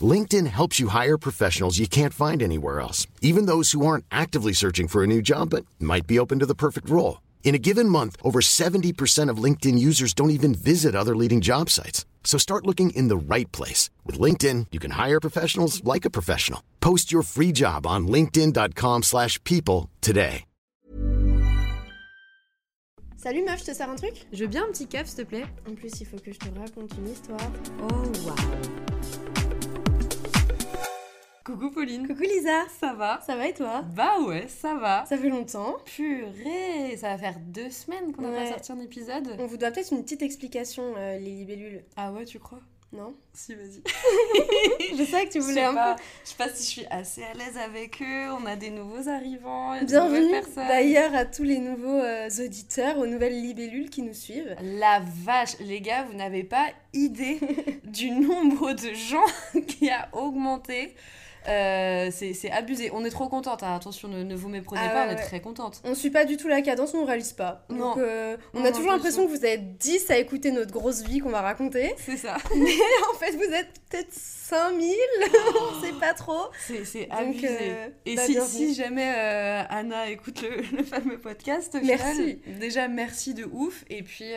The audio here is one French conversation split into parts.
LinkedIn helps you hire professionals you can't find anywhere else, even those who aren't actively searching for a new job but might be open to the perfect role. In a given month, over 70% of LinkedIn users don't even visit other leading job sites. So start looking in the right place. With LinkedIn, you can hire professionals like a professional. Post your free job on linkedin.com slash people today. Salut meuf, je te sers un truc Je veux bien un petit caf, s'il te plaît. En plus, il faut que je te raconte une histoire. Oh, waouh Coucou Pauline. Coucou Lisa. Ça va? Ça va et toi? Bah ouais, ça va. Ça fait longtemps. Purée, ça va faire deux semaines qu'on n'a Ouais. pas sorti un épisode. On vous doit peut-être une petite explication, euh, les libellules. Ah ouais, tu crois? Non Si, vas-y. Je sais que tu voulais un pas, peu. je sais pas si je suis assez à l'aise avec eux. On a des nouveaux arrivants, Bienvenue d'ailleurs à tous les nouveaux euh, auditeurs, aux nouvelles libellules qui nous suivent. La vache, les gars, vous n'avez pas idée du nombre de gens qui a augmenté. Euh, c'est abusé. On est trop contente. hein. Attention, ne, ne vous méprenez Ah pas, ouais, on est ouais. très contente. On suit pas du tout la cadence, on réalise pas. Non. Donc euh, on Non, a non, toujours l'impression que vous êtes 10 à écouter notre grosse vie qu'on va raconter. C'est ça. en fait, vous êtes peut-être 5000, on sait pas trop. C'est abusé. euh, Et bah, si, jamais euh, Anna écoute le, le fameux podcast, au Merci. final, déjà merci de ouf. Et puis,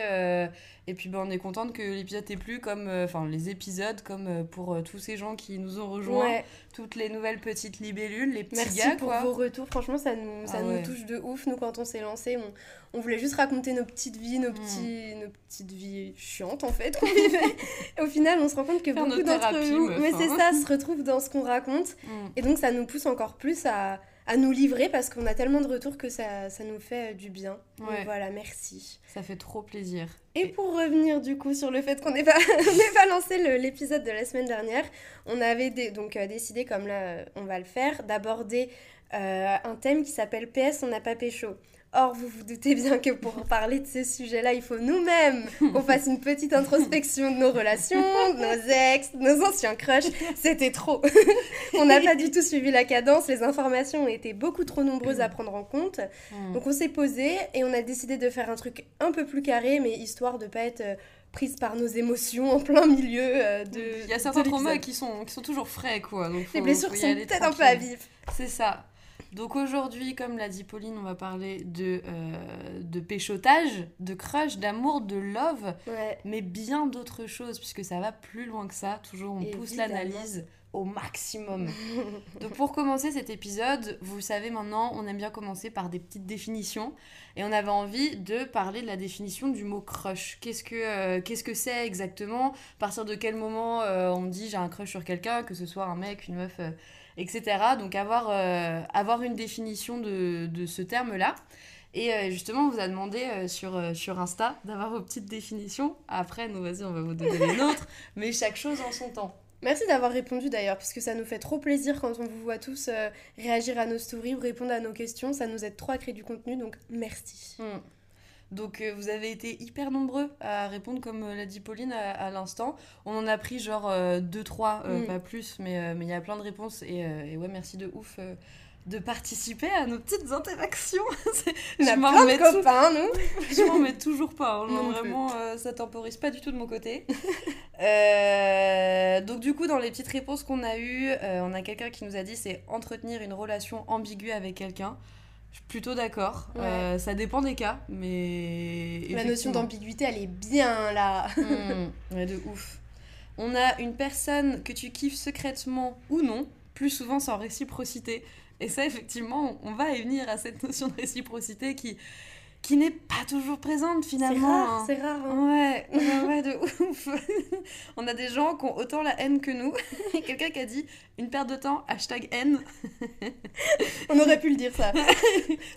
et puis bah, on est contente que l'épisode t'ait plu, comme, euh, enfin les épisodes, comme euh, pour euh, tous ces gens qui nous ont rejoints, Ouais. toutes les nouvelles petites libellules, les petits Merci gars pour quoi. vos retours. Franchement, ça nous, ça Ah nous touche de ouf. Nous, quand on s'est lancé, on, on voulait juste raconter nos petites vies, nos, petits, nos petites vies chiantes en fait qu'on vivait. Et au final, on se rend compte que Faire beaucoup d'entre nous, mais c'est hein. ça, se retrouvent dans ce qu'on raconte. Mm. Et donc, ça nous pousse encore plus à, à nous livrer parce qu'on a tellement de retours que ça, ça nous fait euh, du bien. Donc voilà, merci. Ça fait trop plaisir. Et pour revenir du coup sur le fait qu'on n'ait pas, pas lancé l'épisode de la semaine dernière, on avait donc euh, décidé, comme là euh, on va le faire, d'aborder euh, un thème qui s'appelle PS on n'a pas pécho. Or, vous vous doutez bien que pour parler de ces sujets-là, il faut nous-mêmes qu'on fasse une petite introspection de nos relations, de nos ex, de nos anciens crushs. C'était trop. on n'a pas du tout suivi la cadence, les informations ont été beaucoup trop nombreuses à prendre en compte. Mm. Donc on s'est posé et on a décidé de faire un truc un peu plus carré, mais histoire de pas être euh, prise par nos émotions en plein milieu euh, de. Il y a certains traumas qui sont, qui sont toujours frais, quoi. Donc Les faut- blessures faut y sont peut-être un peu à vif. C'est ça. Donc aujourd'hui, comme l'a dit Pauline, on va parler de, euh, de péchotage, de crush, d'amour, de love, Ouais. mais bien d'autres choses, puisque ça va plus loin que ça. Toujours, on pousse l'analyse au maximum. Donc pour commencer cet épisode, vous savez maintenant, on aime bien commencer par des petites définitions. Et on avait envie de parler de la définition du mot crush. Qu'est-ce que euh, qu'est-ce que c'est exactement? À partir de quel moment euh, on dit j'ai un crush sur quelqu'un, que ce soit un mec, une meuf, etc. Donc avoir, euh, avoir une définition de, de ce terme-là. Et euh, justement, on vous a demandé euh, sur, sur Insta d'avoir vos petites définitions. Après, nous, vas-y, on va vous donner les nôtres. Mais chaque chose en son temps. Merci d'avoir répondu d'ailleurs, parce que ça nous fait trop plaisir quand on vous voit tous réagir à nos stories ou répondre à nos questions. Ça nous aide trop à créer du contenu, donc merci. Hmm. Donc euh, vous avez été hyper nombreux à répondre comme euh, l'a dit Pauline à, à l'instant. On en a pris genre 2-3, Mm. pas plus, mais euh, mais il y a plein de réponses. Et, euh, et ouais, merci de ouf euh, de participer à nos petites interactions. C'est- On a je m'en plein remets de tou- copains, nous. je m'en mets toujours pas. hein. Non vraiment, euh, ça temporise pas du tout de mon côté. Euh, donc du coup, dans les petites réponses qu'on a eues, euh, on a quelqu'un qui nous a dit c'est entretenir une relation ambiguë avec quelqu'un. Je suis plutôt d'accord. Ouais. Euh, ça dépend des cas, mais... La notion d'ambiguïté, elle est bien là. Hmm, ouais, de ouf. On a une personne que tu kiffes secrètement ou non, plus souvent sans réciprocité. Et ça, effectivement, on va y venir à cette notion de réciprocité qui, qui n'est pas toujours présente finalement. C'est rare, c'est rare. Hein. Ouais, ouais, ouais, de ouf. On a des gens qui ont autant la haine que nous. Quelqu'un qui a dit une perte de temps, hashtag haine. on aurait pu le dire ça.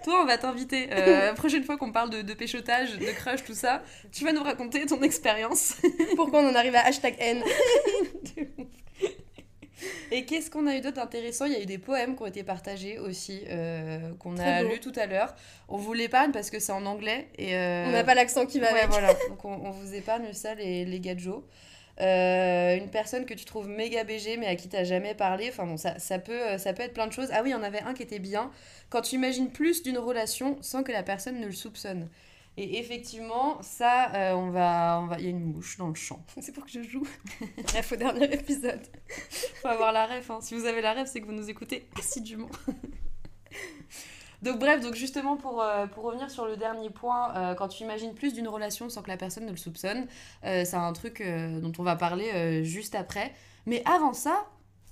Toi, on va t'inviter. Euh, la prochaine fois qu'on parle de, de péchotage, de crush, tout ça, tu vas nous raconter ton expérience. Pourquoi on en arrive à hashtag haine? Et qu'est-ce qu'on a eu d'autre d'intéressant? Il y a eu des poèmes qui ont été partagés aussi, euh, qu'on a lus tout à l'heure. On vous l'épargne parce que c'est en anglais. Et euh, On n'a pas l'accent qui va ouais, voilà. Donc on, vous épargne ça, les, les gadgets. Euh, une personne que tu trouves méga BG mais à qui tu n'as jamais parlé. Enfin bon, ça, ça, peut, ça peut être plein de choses. Ah oui, il y en avait un qui était bien. Quand tu imagines plus d'une relation sans que la personne ne le soupçonne. Et effectivement, ça, euh, on va, on va, il y a une mouche dans le champ. C'est pour que je joue. Bref, au dernier épisode. Faut avoir la ref. Hein. Si vous avez la ref, c'est que vous nous écoutez assidûment. donc bref, donc justement pour, euh, pour revenir sur le dernier point, euh, quand tu imagines plus d'une relation sans que la personne ne le soupçonne, c'est un truc dont on va parler juste après. Mais avant ça,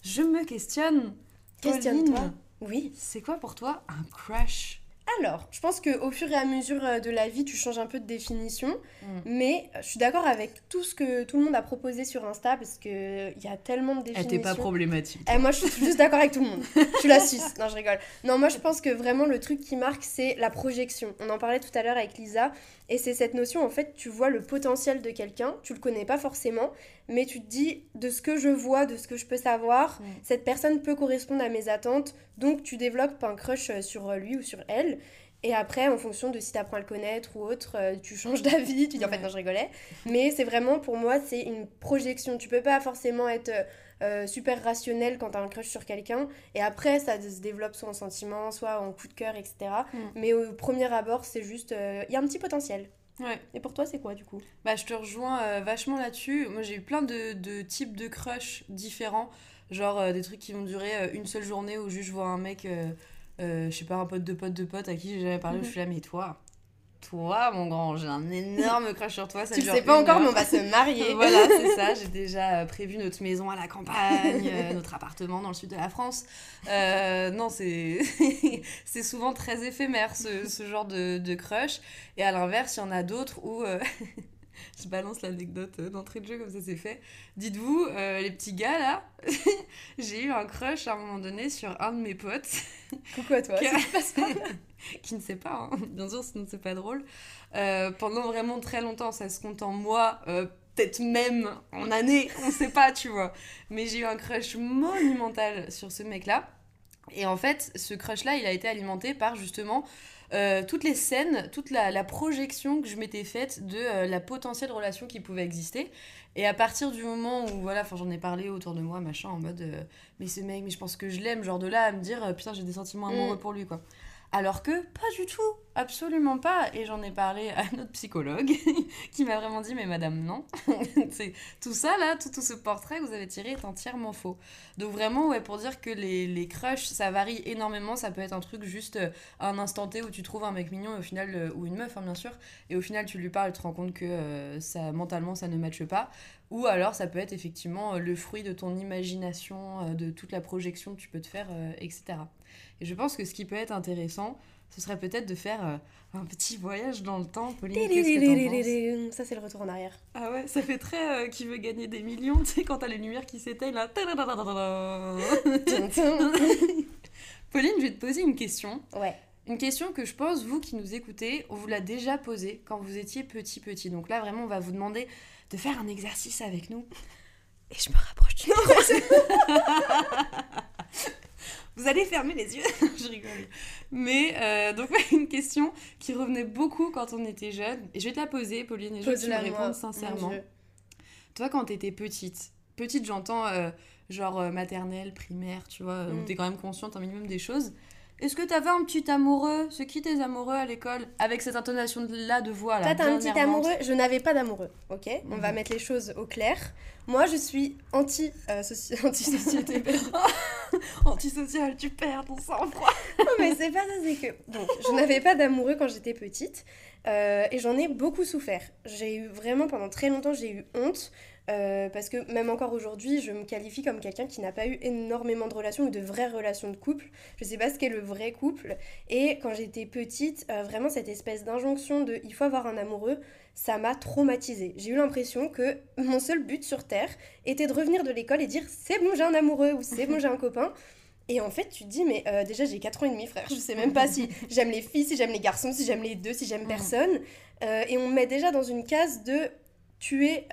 je me questionne. Questionne-toi. Oui. C'est quoi pour toi un crush? Alors, je pense qu'au fur et à mesure euh, de la vie, tu changes un peu de définition. Mm. Mais euh, je suis d'accord avec tout ce que tout le monde a proposé sur Insta parce qu'il y a tellement de définitions. Elle n'était pas problématique. Eh, moi, je suis juste d'accord avec tout le monde. je suis la Suisse. Non, je rigole. Non, moi, je pense que vraiment, le truc qui marque, c'est la projection. On en parlait tout à l'heure avec Lisa. Et c'est cette notion, en fait, tu vois le potentiel de quelqu'un. Tu le connais pas forcément. Mais tu te dis, de ce que je vois, de ce que je peux savoir, mm. cette personne peut correspondre à mes attentes. Donc, tu développes un crush euh, sur lui ou sur elle. Et après, en fonction de si tu apprends à le connaître ou autre, euh, tu changes d'avis, tu dis en fait non, je rigolais. Mais c'est vraiment, pour moi, c'est une projection. Tu peux pas forcément être euh, super rationnel quand tu as un crush sur quelqu'un. Et après, ça se développe soit en sentiment, soit en coup de cœur, etc. Mm. Mais au premier abord, c'est juste, il y a un petit potentiel. Ouais. Et pour toi, c'est quoi du coup? Bah, je te rejoins vachement là-dessus. Moi, j'ai eu plein de, de, types de crush différents. Genre des trucs qui vont durer une seule journée où juste je vois un mec euh, je sais pas, un pote de pote de pote à qui j'ai jamais parlé, je suis là, mais toi, toi, mon grand, j'ai un énorme crush sur toi. Ça tu le sais pas encore, mais on va se marier. voilà, c'est ça. J'ai déjà euh, prévu notre maison à la campagne, euh, notre appartement dans le sud de la France. non, c'est c'est souvent très éphémère ce, ce genre de, de, crush. Et à l'inverse, il y en a d'autres où je balance l'anecdote euh, d'entrée de jeu comme ça c'est fait. Dites-vous, euh, les petits gars là, j'ai eu un crush à un moment donné sur un de mes potes. Pourquoi toi Qui ne sait pas, hein. bien sûr, sinon c'est pas drôle. Euh, pendant vraiment très longtemps, ça se compte en mois, peut-être même en années, on sait pas, tu vois. Mais j'ai eu un crush monumental sur ce mec-là. Et en fait, ce crush-là, il a été alimenté par justement euh, toutes les scènes, toute la, projection que je m'étais faite de euh, la potentielle relation qui pouvait exister. Et à partir du moment où, voilà, j'en ai parlé autour de moi, machin, en mode, euh, mais ce mec, mais je pense que je l'aime, genre de là à me dire, putain, j'ai des sentiments amoureux mm. pour lui, quoi. Alors que pas du tout, absolument pas. Et j'en ai parlé à notre psychologue qui m'a vraiment dit mais madame non, c'est tout ça là, tout, ce portrait que vous avez tiré est entièrement faux. Donc vraiment ouais pour dire que les, les crushs ça varie énormément, ça peut être un truc juste euh, un instant T où tu trouves un mec mignon au final euh, ou une meuf hein, bien sûr et au final tu lui parles tu te rends compte que euh, mentalement ça ne matche pas. Ou alors ça peut être effectivement le fruit de ton imagination, de toute la projection que tu peux te faire, etc. Et je pense que ce qui peut être intéressant, ce serait peut-être de faire euh, un petit voyage dans le temps. Pauline, que Ça, c'est le retour en arrière. Ah ouais, ça fait très euh, qui veut gagner des millions, tu sais, quand t'as les lumières qui s'éteignent là. Pauline, je vais te poser une question. Ouais. Une question que je pense, vous qui nous écoutez, on vous l'a déjà posée quand vous étiez petit petit. Donc là, vraiment, on va vous demander de faire un exercice avec nous. Et je me rapproche du Vous allez fermer les yeux. je rigole. Mais euh, donc, une question qui revenait beaucoup quand on était jeune. Et je vais te la poser, Pauline, et je vais te répondre sincèrement. Toi, quand t'étais petite, petite, j'entends euh, genre euh, maternelle, primaire, tu vois, où mm. t'es quand même consciente un minimum des choses. Est-ce que t'avais un petit amoureux? C'est qui tes amoureux à l'école? Avec cette intonation-là de voix là. Toi, t'as un petit amoureux? Je n'avais pas d'amoureux, ok? On va mhm. mettre les choses au clair. Moi, je suis anti, euh. Antisocial, tu perds ton sang-froid. non, mais c'est pas ça, c'est que. Donc, je n'avais pas d'amoureux quand j'étais petite. Euh, et j'en ai beaucoup souffert. J'ai eu vraiment pendant très longtemps, j'ai eu honte Euh, parce que même encore aujourd'hui, je me qualifie comme quelqu'un qui n'a pas eu énormément de relations ou de vraies relations de couple. Je sais pas ce qu'est le vrai couple. Et quand j'étais petite, euh, vraiment cette espèce d'injonction de il faut avoir un amoureux, ça m'a traumatisée. J'ai eu l'impression que mon seul but sur Terre était de revenir de l'école et dire c'est bon, j'ai un amoureux ou c'est bon, j'ai un copain. Et en fait, tu te dis, mais euh, déjà, j'ai 4 ans et demi, frère. Je sais même pas si j'aime les filles, si j'aime les garçons, si j'aime les deux, si j'aime personne. et on me met déjà dans une case de tu es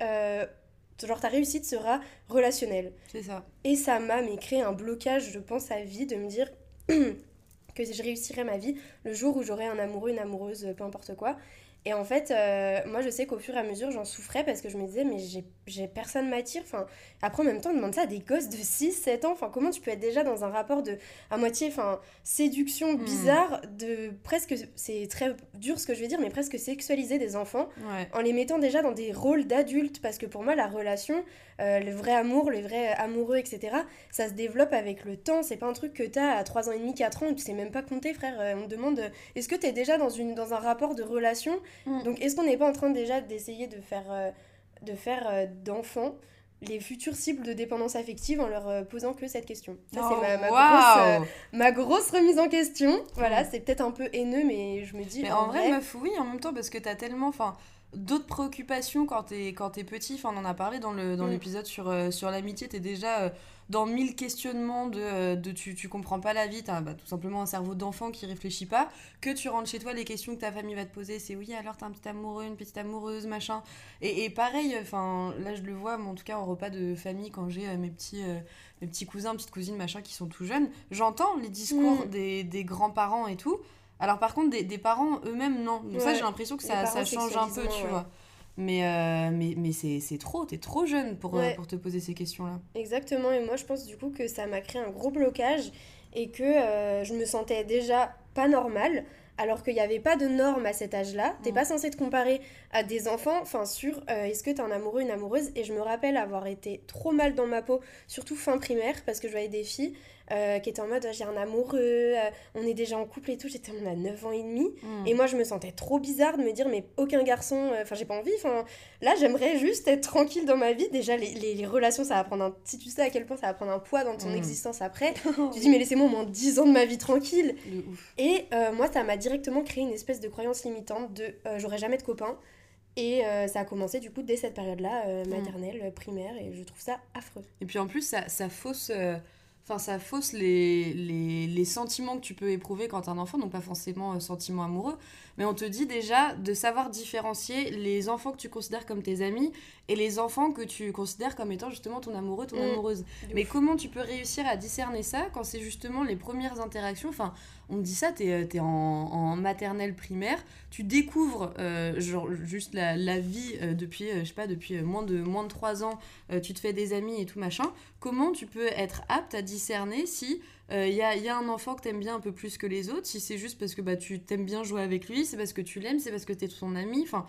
Genre ta réussite sera relationnelle. C'est ça. Et ça m'a créé un blocage, je pense, à vie de me dire que je réussirais ma vie le jour où j'aurai un amoureux, une amoureuse, peu importe quoi. Et en fait, euh, moi, je sais qu'au fur et à mesure, j'en souffrais parce que je me disais, mais j'ai personne m'attire. Enfin, après, en même temps, on demande ça à des gosses de 6, 7 ans. Enfin, comment tu peux être déjà dans un rapport de, à moitié, enfin, séduction hmm. bizarre, de presque, c'est très dur ce que je vais dire, mais presque sexualiser des enfants en les mettant déjà dans des rôles d'adultes. Parce que pour moi, la relation, euh, le vrai amour, le vrai amoureux, etc., ça se développe avec le temps. C'est pas un truc que tu as à 3 ans et demi, 4 ans, où tu sais même pas compter, frère. Euh, on te demande, est-ce que tu es déjà dans, une, dans un rapport de relation Mm. Donc est-ce qu'on n'est pas en train déjà d'essayer de faire, euh, de faire euh, d'enfants les futures cibles de dépendance affective en leur euh, posant que cette question? Ça, c'est ma, grosse, ma, grosse, remise en question. Voilà, mm. c'est peut-être un peu haineux, mais je me dis... Mais en, vrai, vrai, meuf, oui, en même temps, parce que t'as tellement... Enfin, d'autres préoccupations quand t'es quand es petit enfin on en a parlé dans le dans mm. l'épisode sur euh, sur l'amitié t'es déjà euh, dans mille questionnements de, euh, de tu, tu comprends pas la vie t'as bah, tout simplement un cerveau d'enfant qui réfléchit pas que tu rentres chez toi les questions que ta famille va te poser c'est oui alors t'as un petit amoureux une petite amoureuse machin et, et pareil enfin là je le vois mais en tout cas en repas de famille quand j'ai mes petits mes petits cousins petites cousines machin qui sont tout jeunes j'entends les discours mm. des, des grands-parents et tout alors par contre, des, parents eux-mêmes, non. Donc ça, j'ai l'impression que ça, ça change un peu, tu vois. Mais, euh, mais, mais c'est trop, t'es trop jeune pour, euh, pour te poser ces questions-là. Exactement, et moi je pense du coup que ça m'a créé un gros blocage et que euh, je me sentais déjà pas normale alors qu'il n'y avait pas de normes à cet âge-là. T'es mm. pas censé te comparer à des enfants, enfin sur est-ce que t'es un amoureux, une amoureuse? Et je me rappelle avoir été trop mal dans ma peau, surtout fin primaire, parce que je voyais des filles euh, qui était en mode j'ai un amoureux, euh, on est déjà en couple et tout. J'étais on a 9 ans et demi. Hmm. Et moi, je me sentais trop bizarre de me dire mais aucun garçon, euh, enfin, j'ai pas envie. Enfin, là, j'aimerais juste être tranquille dans ma vie. Déjà, les, les, relations, ça va prendre un. Si tu sais à quel point ça va prendre un poids dans ton hmm. existence après, tu dis mais laissez-moi au moins 10 ans de ma vie tranquille. Et moi, ça m'a directement créé une espèce de croyance limitante de j'aurai jamais de copains. Et ça a commencé du coup dès cette période-là, hmm. maternelle, primaire, et je trouve ça affreux. Et puis en plus, ça, ça fausse Enfin, ça fausse les, les, les, sentiments que tu peux éprouver quand t'es un enfant, donc pas forcément euh, sentiments amoureux, mais on te dit déjà de savoir différencier les enfants que tu considères comme tes amis et les enfants que tu considères comme étant justement ton amoureux, ton mmh. amoureuse. Mais comment tu peux réussir à discerner ça quand c'est justement les premières interactions? Enfin, on me dit ça, t'es es en, en, maternelle primaire, tu découvres euh, genre, juste la, la vie euh, depuis, je sais pas, depuis moins de, moins de 3 ans, tu te fais des amis et tout machin. Comment tu peux être apte à discerner si il euh, y, a, y, a, un enfant que t'aimes bien un peu plus que les autres, si c'est juste parce que bah, tu t'aimes bien jouer avec lui, c'est parce que tu l'aimes, c'est parce que t'es son ami, enfin,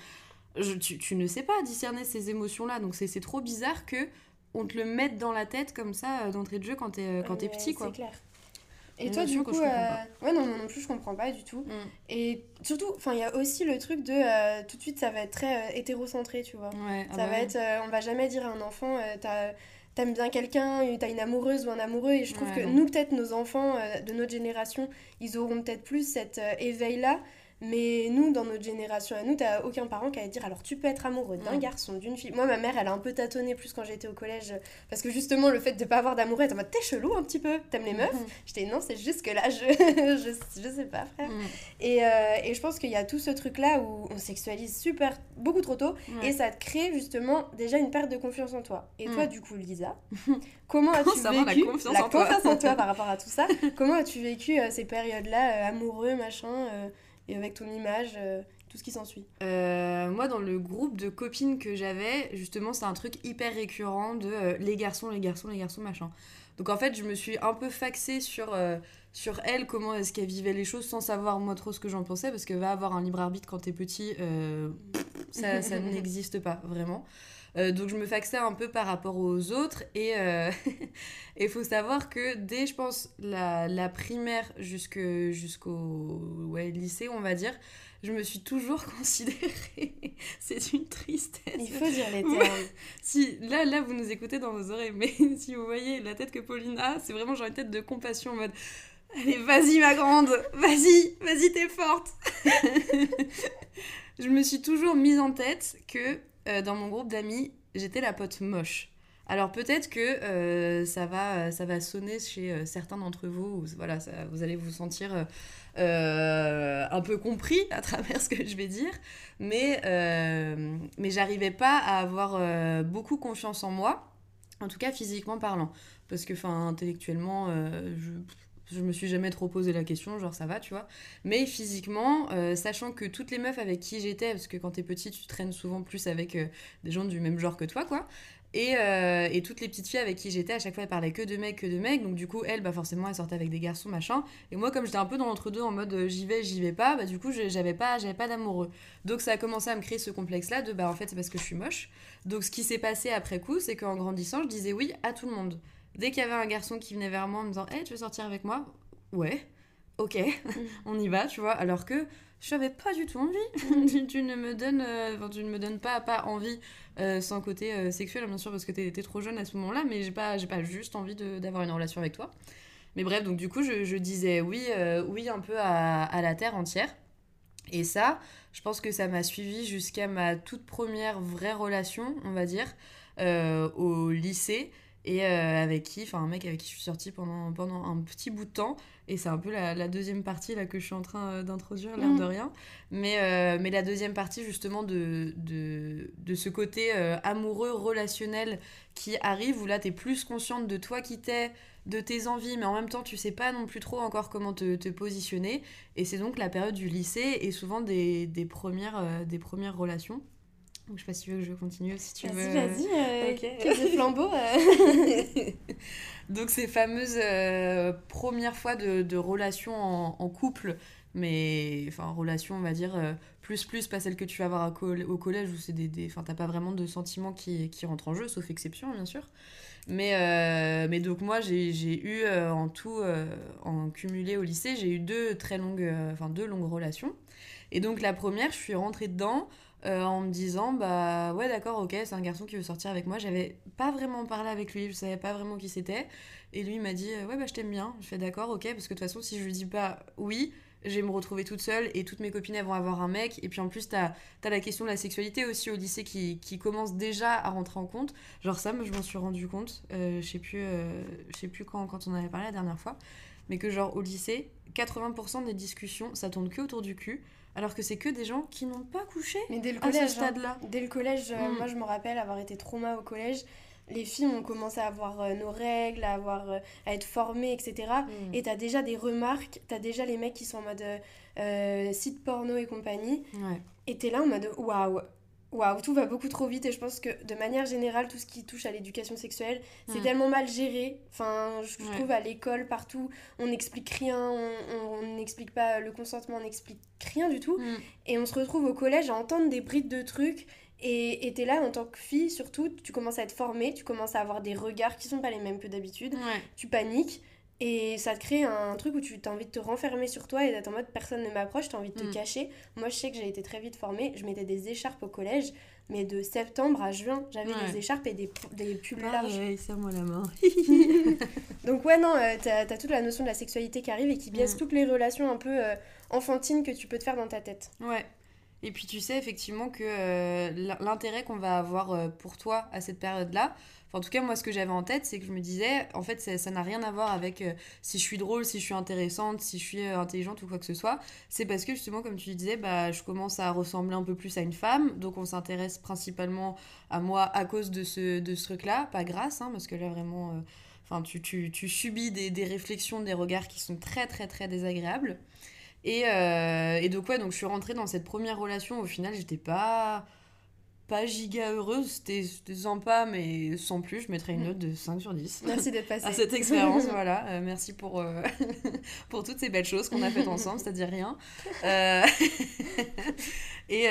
tu, tu, ne sais pas discerner ces émotions-là, donc c'est trop bizarre que on te le mette dans la tête comme ça euh, d'entrée de jeu quand t'es euh, quand es petit, quoi. C'est clair. Et toi, du coup, ouais, non, non plus, je comprends pas du tout. Mm. Et surtout, enfin, il y a aussi le truc de tout de suite, ça va être très hétérocentré, tu vois. Ouais, ah ça bah va être, on va jamais dire à un enfant, t'as t'aimes bien quelqu'un, t'as une amoureuse ou un amoureux, et je trouve que nous, peut-être, nos enfants euh, de notre génération, ils auront peut-être plus cet euh, éveil-là, mais nous, dans notre génération à nous, t'as aucun parent qui va dire alors tu peux être amoureux d'un garçon, d'une fille. Moi, ma mère, elle a un peu tâtonné plus quand j'étais au collège parce que justement, le fait de pas avoir d'amoureux, elle était en mode t'es chelou un petit peu, t'aimes les meufs? J'étais non, c'est juste que là, je, je, je, sais pas, frère. Et, euh, et, je pense qu'il y a tout ce truc-là où on sexualise super, beaucoup trop tôt et ça te crée justement déjà une perte de confiance en toi. Et toi, du coup, Lisa, comment as-tu vécu la confiance, en, toi? en toi par rapport à tout ça? Comment as-tu vécu euh, ces périodes-là, euh, amoureux, machin et avec ton image, euh, tout ce qui s'ensuit euh, Moi, dans le groupe de copines que j'avais, justement, c'est un truc hyper récurrent de euh, les garçons, les garçons, les garçons, machin. Donc en fait, je me suis un peu faxée sur, sur elle, comment est-ce qu'elle vivait les choses sans savoir moi trop ce que j'en pensais, parce que va avoir un libre arbitre quand t'es petit, ça, ça n'existe pas vraiment. Euh, donc je me faxais un peu par rapport aux autres et il faut savoir que dès, je pense, la, la primaire jusqu'au ouais, lycée, on va dire, je me suis toujours considérée. c'est une tristesse. Il faut dire les termes. si, là, là, vous nous écoutez dans vos oreilles, mais si vous voyez la tête que Pauline a, c'est vraiment genre une tête de compassion en mode. Allez, vas-y, ma grande, vas-y, vas-y, t'es forte. Je me suis toujours mise en tête que euh, dans mon groupe d'amis, j'étais la pote moche. Alors peut-être que euh, ça, va, ça va sonner chez euh, certains d'entre vous, voilà, vous allez vous sentir un peu compris à travers ce que je vais dire, mais, mais j'arrivais pas à avoir beaucoup confiance en moi, en tout cas physiquement parlant, parce que intellectuellement, je je me suis jamais trop posé la question, genre ça va, tu vois. Mais physiquement, sachant que toutes les meufs avec qui j'étais, parce que quand t'es petite, tu traînes souvent plus avec des gens du même genre que toi, quoi, euh, et, toutes les petites filles avec qui j'étais, à chaque fois, elles parlaient que de mecs, que de mecs. Donc, du coup, elles, bah, forcément, elles sortaient avec des garçons, machin. Et moi, comme j'étais un peu dans l'entre-deux, en mode euh, j'y vais, j'y vais pas, bah, du coup, j'avais pas, pas d'amoureux. Donc, ça a commencé à me créer ce complexe-là de bah, en fait, c'est parce que je suis moche. Donc, ce qui s'est passé après coup, c'est qu'en grandissant, je disais oui à tout le monde. Dès qu'il y avait un garçon qui venait vers moi en me disant Hé, tu veux sortir avec moi? Ouais, ok, mm. on y va, tu vois. Alors que je n'avais pas du tout envie. tu, ne me donnes, euh, tu ne me donnes pas, pas envie euh, sans côté euh, sexuel, bien sûr, parce que tu étais trop jeune à ce moment-là, mais j'ai pas, j'ai pas juste envie d'avoir une relation avec toi. Mais bref, donc du coup, je, je disais oui, oui un peu à, à, la terre entière. Et ça, je pense que ça m'a suivi jusqu'à ma toute première vraie relation, on va dire, au lycée et avec qui, enfin un mec avec qui je suis sortie pendant, pendant un petit bout de temps, et c'est un peu la, deuxième partie là que je suis en train euh, d'introduire, l'air de mm. rien. Mais, euh, mais la deuxième partie justement de, de, de ce côté euh, amoureux, relationnel qui arrive, où là tu es plus consciente de toi qui t'es, de tes envies, mais en même temps tu sais pas non plus trop encore comment te, te positionner. Et c'est donc la période du lycée et souvent des, des premières, des premières relations. Je sais pas si tu veux que je continue, si tu vas veux. Vas-y, vas-y. Euh, flambeau. Donc, ces fameuses euh, premières fois de, de relations en, en, couple, mais enfin, relation, on va dire, euh, plus plus, pas celle que tu vas avoir au collège où c'est des. des... Enfin, t'as pas vraiment de sentiments qui, qui rentrent en jeu, sauf exception, bien sûr. Mais, mais donc, moi, j'ai eu en tout, en cumulé au lycée, j'ai eu deux très longues, enfin, deux longues relations. Et donc, la première, je suis rentrée dedans euh, en me disant bah ouais d'accord ok c'est un garçon qui veut sortir avec moi. J'avais pas vraiment parlé avec lui je savais pas vraiment qui c'était. Et lui m'a dit euh, ouais bah je t'aime bien. Je fais d'accord ok parce que de toute façon si je lui dis pas oui je vais me retrouver toute seule et toutes mes copines vont avoir un mec. Et puis en plus t'as as la question de la sexualité aussi au lycée qui, qui, commence déjà à rentrer en compte. Genre ça moi je m'en suis rendu compte euh, je sais plus je sais plus quand, quand on avait parlé la dernière fois mais que genre au lycée 80% des discussions ça tourne que autour du cul alors que c'est que des gens qui n'ont pas couché Mais dès le collège, à ce hein. stade-là. dès le collège, euh, mm. moi je me rappelle avoir été trauma au collège. Les filles ont commencé à avoir euh, nos règles, à, avoir, euh, à être formées, etc. Mm. Et t'as déjà des remarques, t'as déjà les mecs qui sont en mode site porno et compagnie. Ouais. Et t'es là en mode waouh, waouh, tout va beaucoup trop vite et je pense que de manière générale, tout ce qui touche à l'éducation sexuelle, c'est mm. tellement mal géré. Enfin, je, trouve à l'école, partout, on n'explique rien, on n'explique pas le consentement, on n'explique rien du tout. Mm. Et on se retrouve au collège à entendre des brides de trucs. Et t'es là en tant que fille, surtout, tu commences à être formée, tu commences à avoir des regards qui sont pas les mêmes que d'habitude. Tu paniques. Et ça te crée un truc où tu as envie de te renfermer sur toi et d'être en mode personne ne m'approche, tu as envie de te mm. cacher. Moi, je sais que j'ai été très vite formée. Je mettais des écharpes au collège, mais de septembre à juin, j'avais des écharpes et des, des pulls larges. Ouais, moi la main. Donc, ouais, non, euh, t'as as toute la notion de la sexualité qui arrive et qui biaise mm. toutes les relations un peu euh, enfantines que tu peux te faire dans ta tête. Ouais. Et puis tu sais effectivement que euh, l'intérêt qu'on va avoir pour toi à cette période-là, en tout cas, moi, ce que j'avais en tête, c'est que je me disais, en fait, ça n'a rien à voir avec euh, si je suis drôle, si je suis intéressante, si je suis euh, intelligente ou quoi que ce soit. C'est parce que, justement, comme tu disais, bah, je commence à ressembler un peu plus à une femme. Donc, on s'intéresse principalement à moi à cause de ce, de ce truc-là. Pas grâce, hein, parce que là, vraiment, euh, tu, subis des, des, réflexions, des regards qui sont très, très, très désagréables. Et, et donc, ouais, donc je suis rentrée dans cette première relation. Au final, j'étais pas pas giga heureuse, c'était sympa, mais sans plus, je mettrais une note de 5 sur 10 Merci d'être passé. à cette expérience. voilà, Euh, merci pour, euh, pour toutes ces belles choses qu'on a faites ensemble, c'est-à-dire rien. Euh, et,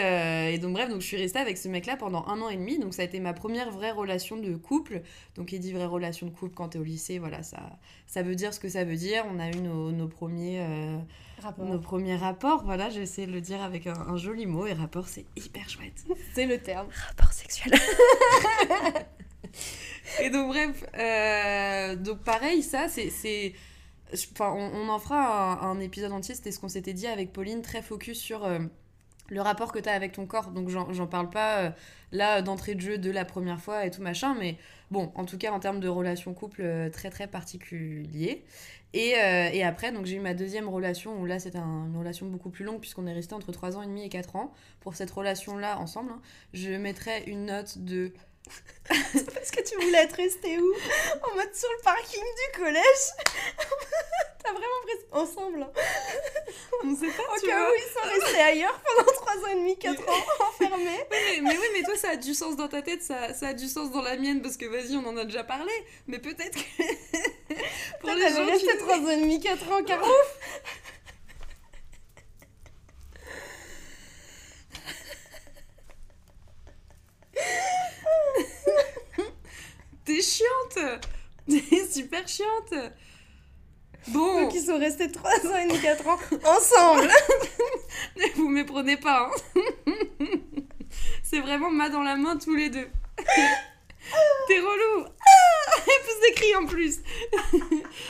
et donc, bref, donc, je suis restée avec ce mec-là pendant un an et demi. Donc, ça a été ma première vraie relation de couple. Donc, qui dit vraie relation de couple quand t'es au lycée, voilà, ça, ça veut dire ce que ça veut dire. On a eu nos, nos premiers. Rapport. nos premiers rapports, voilà, j'essaie de le dire avec un, un joli mot, et rapport, c'est hyper chouette. C'est le terme. Rapport sexuel. et donc, bref, euh, donc pareil, ça, c'est. Enfin, on, on en fera un, un épisode entier, c'était ce qu'on s'était dit avec Pauline, très focus sur euh, le rapport que tu as avec ton corps. Donc, j'en j'en parle pas euh, là d'entrée de jeu de la première fois et tout machin, mais bon, en tout cas, en termes de relation couple, euh, très très particulier. Et, euh, et après, donc j'ai eu ma deuxième relation où là c'était un- une relation beaucoup plus longue puisqu'on est resté entre 3 ans et demi et 4 ans. Pour cette relation-là, ensemble, hein, je mettrais une note de. Parce que tu voulais être resté où En mode sur le parking du collège T'as vraiment presque ensemble. hein. On sait pas, Au tu cas vois. où ils sont restés ailleurs pendant 3 ans et demi, 4 ans, enfermés. Mais, mais oui, mais toi ça a du sens dans ta tête, ça, ça a du sens dans la mienne parce que vas-y, on en a déjà parlé. Mais peut-être que. pour les gens qui. resté 3 ans et demi, 4 ans, car T'es chiante T'es super chiante Bon, Donc ils sont restés 3 ans et demi, 4 ans ensemble. ne vous méprenez pas. hein. C'est vraiment main dans la main tous les deux. T'es relou. Elle pousse des cris en plus.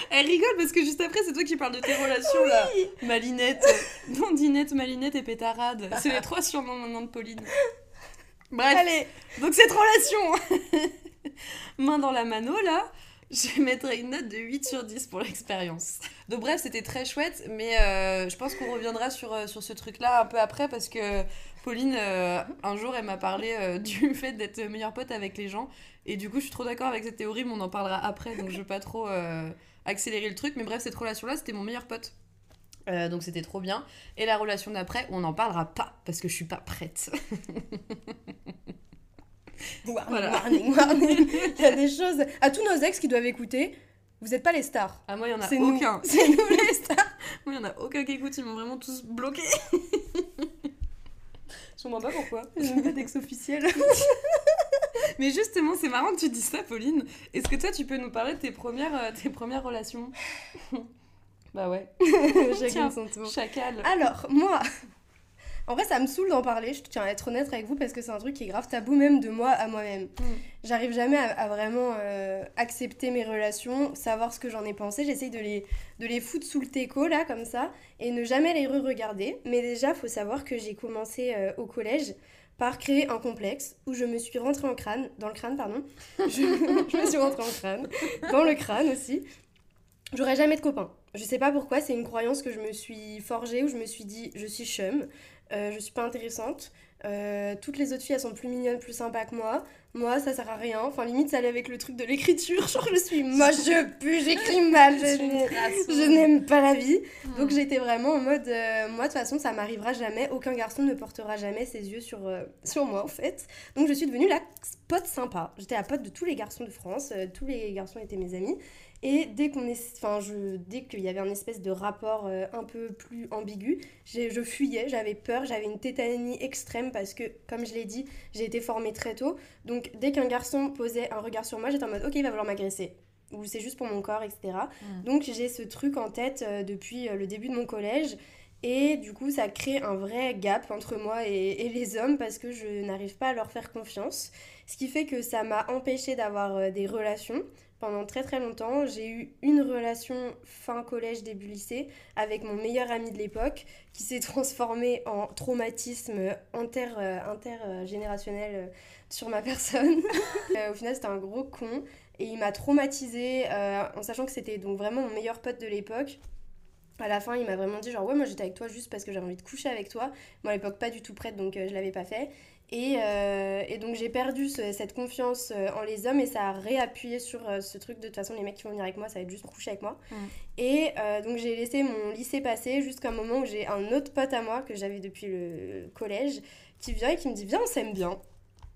Elle rigole parce que juste après, c'est toi qui parles de tes relations là. Malinette, Blondinette, Malinette et Pétarade. C'est les trois surnoms maintenant de Pauline. Bref, Allez, donc cette relation, main dans la mano là, je mettrais une note de 8 sur 10 pour l'expérience. Donc bref, c'était très chouette, mais euh, je pense qu'on reviendra sur, euh, sur ce truc-là un peu après parce que Pauline, euh, un jour, elle m'a parlé du fait d'être meilleure pote avec les gens. Et du coup, je suis trop d'accord avec cette théorie, mais on en parlera après, donc je veux pas trop accélérer le truc. Mais bref, cette relation-là, c'était mon meilleur pote. Donc c'était trop bien. Et la relation d'après, on n'en parlera pas parce que je suis pas prête. warning, Voilà. warning, warning. Il y a des choses. À tous nos ex qui doivent écouter, vous n'êtes pas les stars. Ah, moi, il y en a aucun. C'est nous les stars. Moi, il y en a aucun qui écoute, ils m'ont vraiment tous bloqué. je comprends pas pourquoi. J'ai même pas d'ex officiel. Mais justement, c'est marrant que tu dis ça, Pauline. Est-ce que toi, tu peux nous parler de tes premières, euh, tes premières relations? Bah ouais. Chacun son tour. Chacal. Alors, moi, en vrai, ça me saoule d'en parler, je tiens à être honnête avec vous parce que c'est un truc qui est grave tabou, même de moi à moi-même. J'arrive jamais à, à vraiment euh, accepter mes relations, savoir ce que j'en ai pensé. J'essaye de les, de les foutre sous le teco, là, comme ça, et ne jamais les re-regarder. Mais déjà, faut savoir que j'ai commencé euh, au collège par créer un complexe où je me suis rentrée en crâne, dans le crâne, pardon. Je, je me suis rentrée en crâne, dans le crâne aussi. J'aurais jamais de copains. Je sais pas pourquoi, c'est une croyance que je me suis forgée où je me suis dit je suis chum, je suis pas intéressante, euh, toutes les autres filles elles sont plus mignonnes, plus sympas que moi, moi ça sert à rien, enfin limite ça allait avec le truc de l'écriture, genre je suis moche, je pue, j'écris mal, je, n'ai- je n'aime pas la vie. Donc j'étais vraiment en mode euh, moi de toute façon ça m'arrivera jamais, aucun garçon ne portera jamais ses yeux sur, euh, sur moi en fait. Donc je suis devenue la pote sympa. J'étais la pote de tous les garçons de France, euh, tous les garçons étaient mes amis. Et dès qu'on est, enfin, je, dès qu'il y avait un espèce de rapport euh, un peu plus ambigu, je fuyais, j'avais peur, j'avais une tétanie extrême parce que, comme je l'ai dit, j'ai été formée très tôt. Donc, dès qu'un garçon posait un regard sur moi, j'étais en mode, ok, il va vouloir m'agresser. Ou c'est juste pour mon corps, etc. Mm. Donc, j'ai ce truc en tête euh, depuis euh, le début de mon collège. Et du coup, ça crée un vrai gap entre moi et, et les hommes parce que je n'arrive pas à leur faire confiance. Ce qui fait que ça m'a empêché d'avoir des relations pendant très très longtemps. J'ai eu une relation fin collège, début lycée avec mon meilleur ami de l'époque qui s'est transformé en traumatisme inter, euh, intergénérationnel euh, sur ma personne. Euh, au final, c'était un gros con et il m'a traumatisée en sachant que c'était donc vraiment mon meilleur pote de l'époque. À la fin, il m'a vraiment dit genre ouais, moi j'étais avec toi juste parce que j'avais envie de coucher avec toi. Moi à l'époque pas du tout prête donc euh, je l'avais pas fait. Et, euh, et donc j'ai perdu ce- cette confiance euh, en les hommes et ça a réappuyé sur euh, ce truc de toute façon les mecs qui vont venir avec moi ça va être juste coucher avec moi. Mm. Et euh, donc j'ai laissé mon lycée passer jusqu'à un moment où j'ai un autre pote à moi que j'avais depuis le collège qui vient et qui me dit viens on s'aime bien.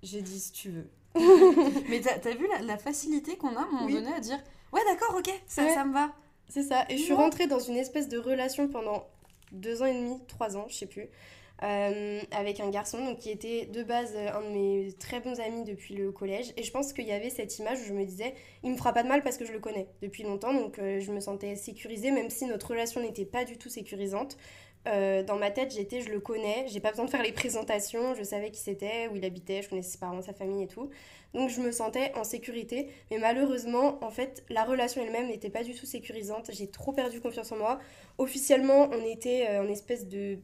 J'ai dit si tu veux. Mais t'as as vu la, la facilité qu'on a à un moment Oui. donné à dire Ouais, d'accord, ok, ça, Ouais. ça me va. C'est ça. Et je suis rentrée dans une espèce de relation pendant deux ans et demi, trois ans, je sais plus, euh, avec un garçon donc, qui était de base euh, un de mes très bons amis depuis le collège. Et je pense qu'il y avait cette image où je me disais, il me fera pas de mal parce que je le connais depuis longtemps. Donc euh, je me sentais sécurisée, même si notre relation n'était pas du tout sécurisante. Dans ma tête, j'étais, je le connais, j'ai pas besoin de faire les présentations, je savais qui c'était, où il habitait, je connaissais ses parents, sa famille et tout. Donc je me sentais en sécurité, mais malheureusement, en fait, la relation elle-même n'était pas du tout sécurisante. J'ai trop perdu confiance en moi. Officiellement, on était en espèce de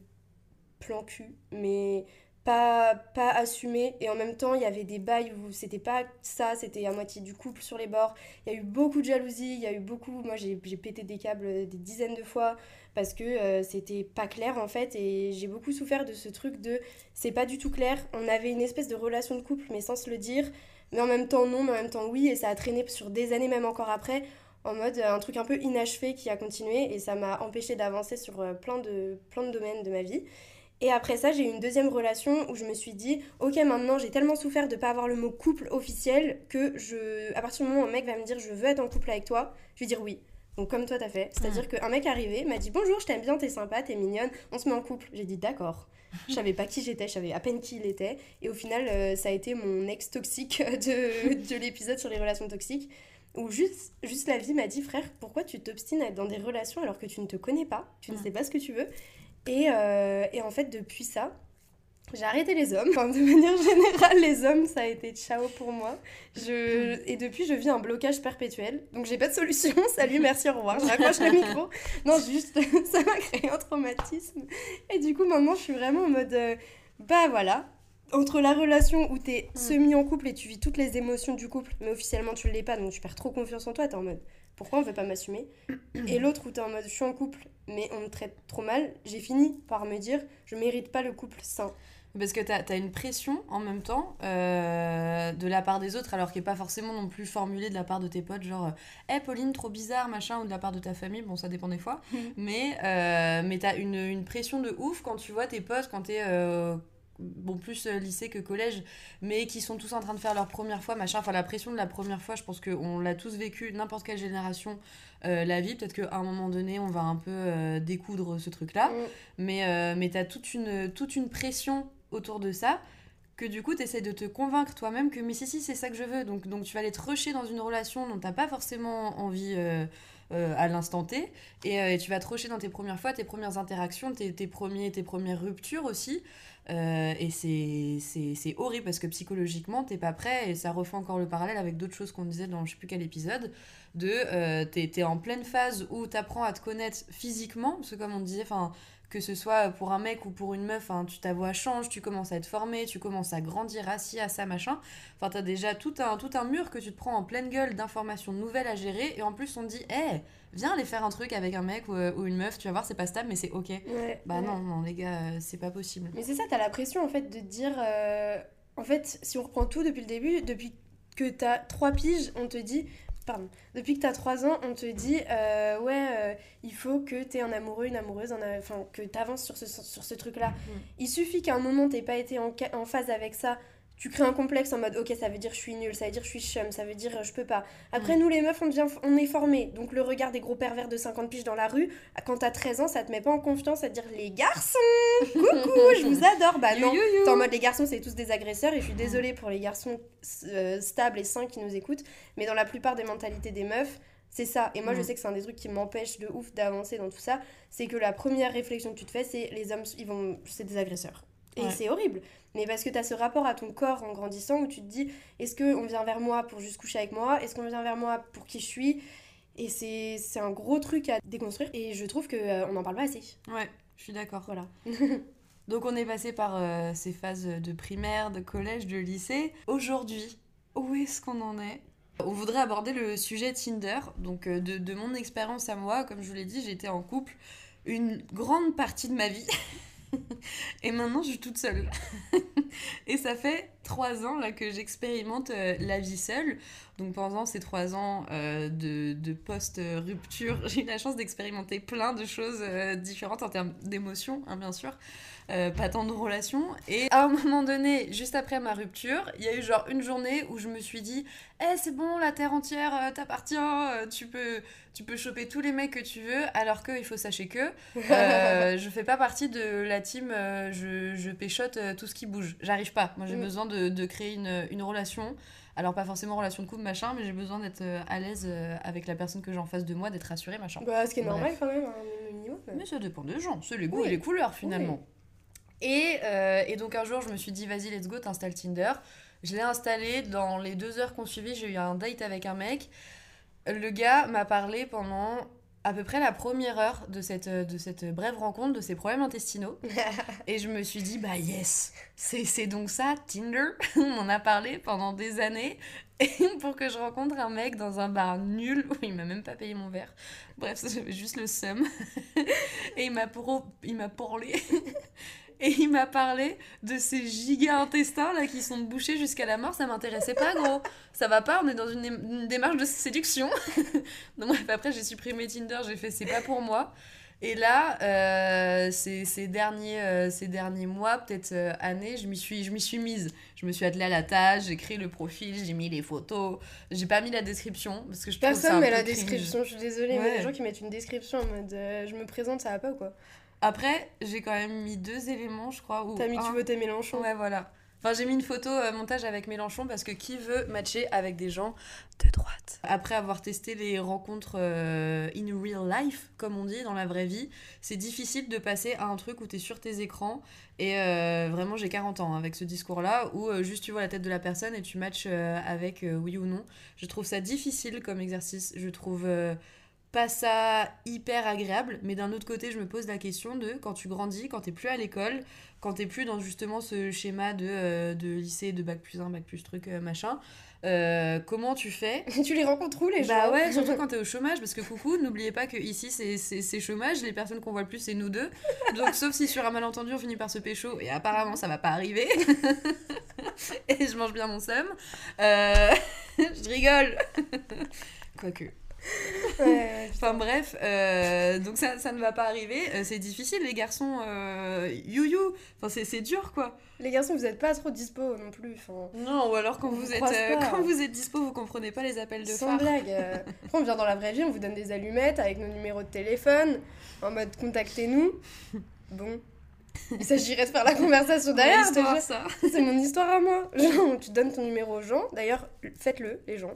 plan cul, mais pas, pas assumé. Et en même temps, il y avait des bails où c'était pas ça, c'était à moitié du couple sur les bords. Il y a eu beaucoup de jalousie, il y a eu beaucoup. Moi, j'ai pété des câbles des dizaines de fois parce que euh, c'était pas clair en fait. Et j'ai beaucoup souffert de ce truc de c'est pas du tout clair. On avait une espèce de relation de couple, mais sans se le dire. Mais en même temps, non, mais en même temps, oui. Et ça a traîné sur des années, même encore après en mode euh, un truc un peu inachevé qui a continué et ça m'a empêché d'avancer sur euh, plein de, plein de domaines de ma vie. Et après ça, j'ai eu une deuxième relation où je me suis dit, ok, maintenant j'ai tellement souffert de pas avoir le mot couple officiel que je, à partir du moment où un mec va me dire je veux être en couple avec toi, je vais dire oui. Donc comme toi t'as fait, c'est-à-dire qu'un mec arrivé, m'a dit bonjour, je t'aime bien, t'es sympa, t'es mignonne, on se met en couple. J'ai dit d'accord. Je savais pas qui j'étais, je savais à peine qui il était. Et au final, euh, ça a été mon ex toxique de, de l'épisode sur les relations toxiques. Où juste, juste la vie m'a dit, frère, pourquoi tu t'obstines à être dans des relations alors que tu ne te connais pas, tu ne sais pas ce que tu veux? Et, euh, et en fait, depuis ça, j'ai arrêté les hommes. Enfin, de manière générale, les hommes, ça a été ciao pour moi. Je... Et depuis, je vis un blocage perpétuel. Donc, j'ai pas de solution. Salut, merci, au revoir. Je raccroche le micro. Non, juste, ça m'a créé un traumatisme. Et du coup, maintenant, je suis vraiment en mode, euh, bah voilà. Entre la relation où t'es semi en couple et tu vis toutes les émotions du couple, mais officiellement tu l'es pas, donc tu perds trop confiance en toi, t'es en mode pourquoi on veut pas m'assumer? Et l'autre où t'es en mode je suis en couple, mais on me traite trop mal, j'ai fini par me dire je mérite pas le couple sain. Parce que t'as as une pression en même temps euh, de la part des autres, alors qui est pas forcément non plus formulée de la part de tes potes, genre Hé Pauline, trop bizarre, machin, ou de la part de ta famille, bon, ça dépend des fois. mais euh, mais t'as une, une pression de ouf quand tu vois tes potes, quand t'es. euh, Bon, plus euh, lycée que collège, mais qui sont tous en train de faire leur première fois, machin. Enfin, la pression de la première fois, je pense qu'on l'a tous vécu, n'importe quelle génération, euh, la vie. Peut-être qu'à un moment donné, on va un peu euh, découdre ce truc-là. Mm. Mais, euh, mais tu as toute une, toute une pression autour de ça que du coup, tu essaies de te convaincre toi-même que mais si, si, c'est ça que je veux. Donc, donc tu vas aller te rusher dans une relation dont tu pas forcément envie euh, à l'instant T. Et, euh, et tu vas te dans tes premières fois, tes premières interactions, tes, tes, premiers, tes premières ruptures aussi. Euh, et c'est- horrible parce que psychologiquement, t'es pas prêt. Et ça refait encore le parallèle avec d'autres choses qu'on disait dans je sais plus quel épisode. De euh, t'es en pleine phase où t'apprends à te connaître physiquement. Parce que comme on disait, enfin que ce soit pour un mec ou pour une meuf, hein, tu, ta voix change, tu commences à être formé, tu commences à grandir assis à ça, machin. Enfin, t'as déjà tout un, tout un mur que tu te prends en pleine gueule d'informations nouvelles à gérer. Et en plus, on te dit, hé, viens aller faire un truc avec un mec ou, ou une meuf, tu vas voir, c'est pas stable, mais c'est ok. Ouais, Bah ouais. non, non, les gars, euh, c'est pas possible. Mais c'est ça, t'as la pression en fait de dire. euh, En fait, si on reprend tout depuis le début, depuis que t'as 3 piges, on te dit. Pardon. Depuis que t'as 3 ans, on te dit euh, ouais, euh, il faut que t'aies un amoureux, une amoureuse, enfin que t'avances sur ce, sur ce truc-là. Il suffit qu'à un moment t'aies pas été en, en phase avec ça. Tu crées un complexe en mode ok, ça veut dire je suis nulle, ça veut dire je suis chum, ça veut dire euh, je peux pas. Après, nous les meufs, on, devient, on est formés. Donc le regard des gros pervers de 50 piges dans la rue, quand t'as 13 ans, ça te met pas en confiance à te dire les garçons, coucou, je vous adore. Bah non. T'es en mode les garçons, c'est tous des agresseurs. Et je suis désolée pour les garçons euh, stables et sains qui nous écoutent. Mais dans la plupart des mentalités des meufs, c'est ça. Et moi, je Mm. sais que c'est un des trucs qui m'empêche de ouf d'avancer dans tout ça. C'est que la première réflexion que tu te fais, c'est les hommes, ils vont, c'est des agresseurs. Et Ouais. c'est horrible. Mais parce que tu as ce rapport à ton corps en grandissant où tu te dis est-ce qu'on vient vers moi pour juste coucher avec moi? Est-ce qu'on vient vers moi pour qui je suis? Et c'est c'est un gros truc à déconstruire. Et je trouve qu'on n'en parle pas assez. Ouais, je suis d'accord. Voilà. Donc on est passé par euh, ces phases de primaire, de collège, de lycée. Aujourd'hui, où est-ce qu'on en est? On voudrait aborder le sujet Tinder. Donc euh, de, de mon expérience à moi, comme je vous l'ai dit, j'étais en couple une grande partie de ma vie. Et maintenant, je suis toute seule. et ça fait trois ans là, que j'expérimente euh, la vie seule. Donc pendant ces trois ans euh, de, de post-rupture, j'ai eu la chance d'expérimenter plein de choses euh, différentes en termes d'émotions, hein, bien sûr. Pas tant de relations. Et à un moment donné, juste après ma rupture, il y a eu genre une journée où je me suis dit Eh, c'est bon, la terre entière t'appartient, tu peux, tu peux choper tous les mecs que tu veux, alors qu'il faut sachez que je fais pas partie de la team je, je péchote tout ce qui bouge. J'arrive pas. Moi, j'ai mm. besoin de, de créer une, une relation alors, pas forcément relation de couple, machin, mais j'ai besoin d'être euh, à l'aise euh, avec la personne que j'ai en face de moi, d'être rassurée, machin. Bah, ce qui est normal quand même, un minimum. Mais ça dépend des gens, c'est les goûts et les couleurs finalement. Et, euh, et, donc, un jour, je me suis dit, vas-y, let's go, t'installes Tinder. Je l'ai installé, dans les deux heures qu'on suivit, j'ai eu un date avec un mec. Le gars m'a parlé pendant à peu près la première heure de cette, de cette brève rencontre de ses problèmes intestinaux. et je me suis dit, bah yes, c'est donc ça, Tinder. On en a parlé pendant des années. Pour que je rencontre un mec dans un bar nul où il m'a même pas payé mon verre. Bref, j'avais juste le seum. et il m'a parlé et il m'a parlé de ces giga intestins là qui sont bouchés jusqu'à la mort. Ça m'intéressait pas, gros. Ça va pas, on est dans une, démarche de séduction. Donc, bref, après, j'ai supprimé Tinder, j'ai fait c'est pas pour moi. Et là, euh, ces, ces, derniers, euh, ces derniers mois, peut-être euh, années, je m'y suis, je suis mise. Je me suis attelée à la tâche, j'ai créé le profil, j'ai mis les photos. J'ai pas mis la description parce que je Personne met la description, je suis désolée, mais les gens qui mettent une description en mode je me présente, ça va pas ou quoi après, j'ai quand même mis deux éléments, je crois. T'as mis tu voter Mélenchon Ouais, voilà. Enfin, j'ai mis une photo euh, montage avec Mélenchon parce que qui veut matcher avec des gens de droite? Après avoir testé les rencontres euh, in real life, comme on dit, dans la vraie vie, c'est difficile de passer à un truc où t'es sur tes écrans. Et euh, vraiment, j'ai 40 ans avec ce discours-là, où juste tu vois la tête de la personne et tu matches avec oui ou non. Je trouve ça difficile comme exercice. Je trouve pas ça hyper agréable, mais d'un autre côté, je me pose la question de quand tu grandis, quand t'es plus à l'école, quand t'es plus dans justement ce schéma de, euh, de lycée, de bac plus 1, bac plus truc, euh, machin, euh, comment tu fais Tu les rencontres où les bah gens Bah ouais, surtout quand t'es au chômage, parce que coucou, n'oubliez pas que ici c'est chômage, les personnes qu'on voit le plus c'est nous deux. Donc sauf si sur un malentendu on finit par se pécho, et apparemment ça va pas arriver. et je mange bien mon seum. je rigole. Quoique enfin bref, euh, donc ça, ça ne va pas arriver. Euh, c'est difficile, les garçons. Euh, you you. Enfin, c'est dur, quoi. Les garçons, vous n'êtes pas trop dispo non plus. Enfin, non, ou alors quand vous, êtes, euh, quand vous êtes dispo, vous comprenez pas les appels de Sans blague. Après, on vient dans la vraie vie, on vous donne des allumettes avec nos numéros de téléphone, en mode contactez-nous. Bon. Il s'agirait de faire la conversation derrière. C'est mon histoire à moi. tu donnes ton numéro aux gens. D'ailleurs, faites-le, les gens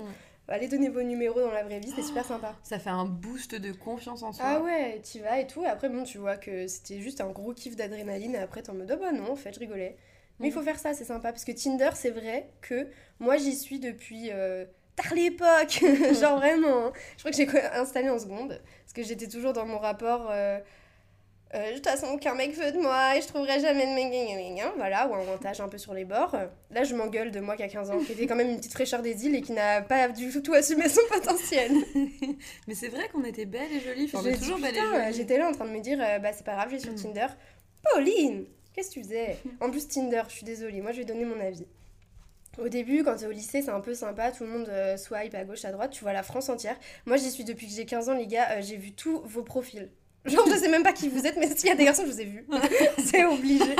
allez donner vos numéros dans la vraie vie, c'est super sympa. Ça fait un boost de confiance en soi. Ah ouais, tu vas et tout. Et après, bon, tu vois que c'était juste un gros kiff d'adrénaline. Et après, t'es en mode, oh bah non, en fait, je rigolais. Mais il faut faire ça, c'est sympa. Parce que Tinder, c'est vrai que moi, j'y suis depuis euh, tard l'époque. Genre vraiment. Hein. Je crois que j'ai installé en seconde. Parce que j'étais toujours dans mon rapport. Euh, euh, de toute façon, aucun mec veut de moi et je trouverai jamais de mec. Voilà, ou un montage un peu sur les bords. Là, je m'engueule de moi qui a 15 ans, qui était quand même une petite fraîcheur des îles et qui n'a pas du tout assumé son potentiel. Mais c'est vrai qu'on était belles et jolies. Enfin, toujours et jolies. J'étais là en train de me dire, euh, bah c'est pas grave, j'ai sur mm. Tinder. Pauline Qu'est-ce que tu faisais? En plus, Tinder, je suis désolée, moi je vais donner mon avis. Au début, quand t'es au lycée, c'est un peu sympa, tout le monde euh, swipe à gauche, à droite, tu vois la France entière. Moi, j'y suis depuis que j'ai 15 ans, les gars, j'ai vu tous vos profils. Genre, je sais même pas qui vous êtes, mais s'il y a des garçons, je vous ai vu. c'est obligé.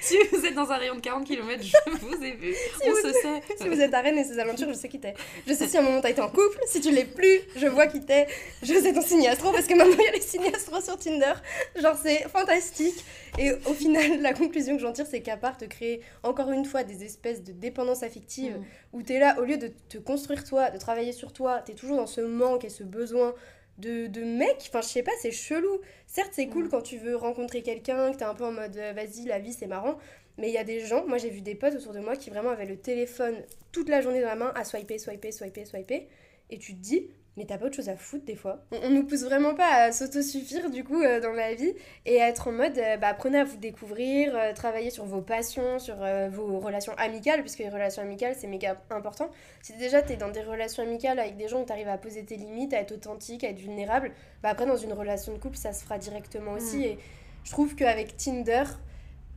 si vous êtes dans un rayon de 40 km, je vous ai vu. Si On se sait. Si vous êtes à Rennes et ses aventures, je sais qui t'es. Je sais si à un moment t'as été en couple. Si tu l'es plus, je vois qui t'es. Je sais ton signe astro parce que maintenant il y a les signes astro sur Tinder. Genre, c'est fantastique. Et au final, la conclusion que j'en tire, c'est qu'à part te créer encore une fois des espèces de dépendance affective mm. où t'es là, au lieu de te construire toi, de travailler sur toi, t'es toujours dans ce manque et ce besoin de, de mecs. Enfin, je sais pas, c'est chelou. Certes, c'est cool mm. quand tu veux rencontrer quelqu'un, que t'es un peu en mode euh, vas-y, la vie c'est marrant. Mais il y a des gens, moi j'ai vu des potes autour de moi qui vraiment avaient le téléphone toute la journée dans la main à swiper, swiper, swiper, swiper. Et tu te dis, mais t'as pas autre chose à foutre des fois. On, nous pousse vraiment pas à s'autosuffire du coup euh, dans la vie et à être en mode euh, bah, apprenez à vous découvrir, euh, travailler sur vos passions, sur vos relations amicales, puisque les relations amicales c'est méga important. Si déjà t'es dans des relations amicales avec des gens où t'arrives à poser tes limites, à être authentique, à être vulnérable, bah après dans une relation de couple ça se fera directement aussi. Mm. Et je trouve qu'avec Tinder,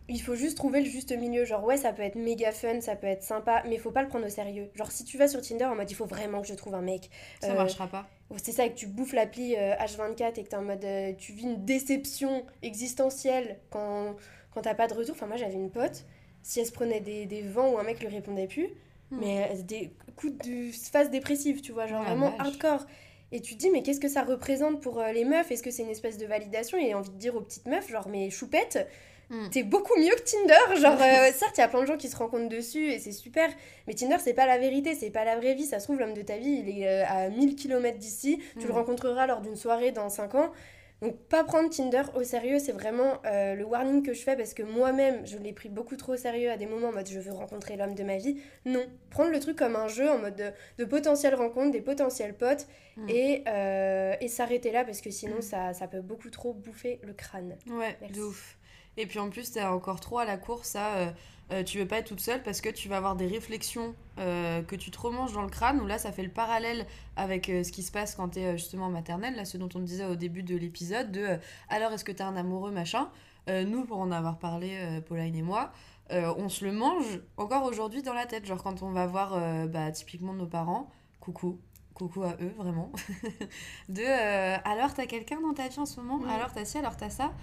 il faut juste trouver le juste milieu. Genre, ouais, ça peut être méga fun, ça peut être sympa, mais il faut pas le prendre au sérieux. Genre, si tu vas sur Tinder en mode il faut vraiment que je trouve un mec. Ça euh, marchera pas. c'est ça, que tu bouffes l'appli euh, H24 et que t'es en mode. euh, tu vis une déception existentielle quand, quand t'as pas de retour. Enfin, moi j'avais une pote, si elle se prenait des, des vents où un mec lui répondait plus, Hmm. mais euh, des coups de phase dépressive, tu vois, genre la vraiment vache. hardcore. Et tu te dis, mais qu'est-ce que ça représente pour euh, les meufs? Est-ce que c'est une espèce de validation? Et envie de dire aux petites meufs, genre, mais choupette, Hmm. t'es beaucoup mieux que Tinder. Genre, euh, certes, il y a plein de gens qui se rencontrent dessus et c'est super, mais Tinder, c'est pas la vérité, c'est pas la vraie vie. Ça se trouve, l'homme de ta vie, il est euh, à 1000 km d'ici, tu le Mm. rencontreras lors d'une soirée dans 5 ans. Donc, pas prendre Tinder au sérieux, c'est vraiment euh, le warning que je fais parce que moi-même, je l'ai pris beaucoup trop au sérieux à des moments en mode je veux rencontrer l'homme de ma vie. Non, prendre le truc comme un jeu en mode de, de potentielles rencontres, des potentiels potes Mm. et, euh, et s'arrêter là parce que sinon, Mm. ça, ça peut beaucoup trop bouffer le crâne. Ouais, Merci. de ouf. Et puis en plus, t'es encore trop à la course à. euh, euh, tu veux pas être toute seule parce que tu vas avoir des réflexions euh, que tu te remanges dans le crâne, où là, ça fait le parallèle avec euh, ce qui se passe quand t'es euh, justement en maternelle, là, ce dont on disait au début de l'épisode, de alors est-ce que t'as un amoureux, machin? Nous, pour en avoir parlé, Pauline et moi, on se le mange encore aujourd'hui dans la tête. Genre quand on va voir bah, typiquement nos parents, coucou. Coucou à eux, vraiment. de alors t'as quelqu'un dans ta vie en ce moment? Alors t'as ci, alors t'as ça?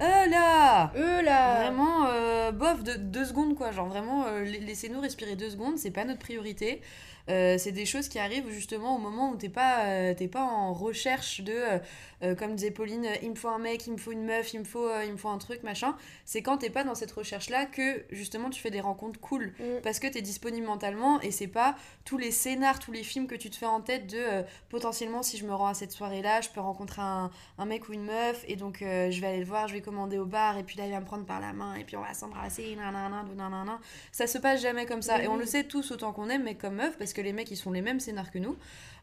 Euh là Eux là Vraiment, euh, bof, de, deux secondes quoi. Genre vraiment, euh, la- laissez-nous respirer deux secondes, c'est pas notre priorité. Euh, c'est des choses qui arrivent justement au moment où t'es pas, euh, t'es pas en recherche de, euh, comme disait Pauline, euh, il me faut un mec, il me faut une meuf, il me faut, euh, il me faut un truc, machin. C'est quand t'es pas dans cette recherche-là que justement tu fais des rencontres cool. Mm. Parce que t'es disponible mentalement et c'est pas tous les scénars, tous les films que tu te fais en tête de euh, potentiellement si je me rends à cette soirée-là, je peux rencontrer un, un mec ou une meuf et donc je vais aller le voir, je vais commander au bar et puis là il va me prendre par la main et puis on va s'embrasser, nanana, nanana. Ça se passe jamais comme ça Mais et on le sait tous autant qu'on aime, mais comme meuf, parce que les mecs ils sont les mêmes scénars que nous.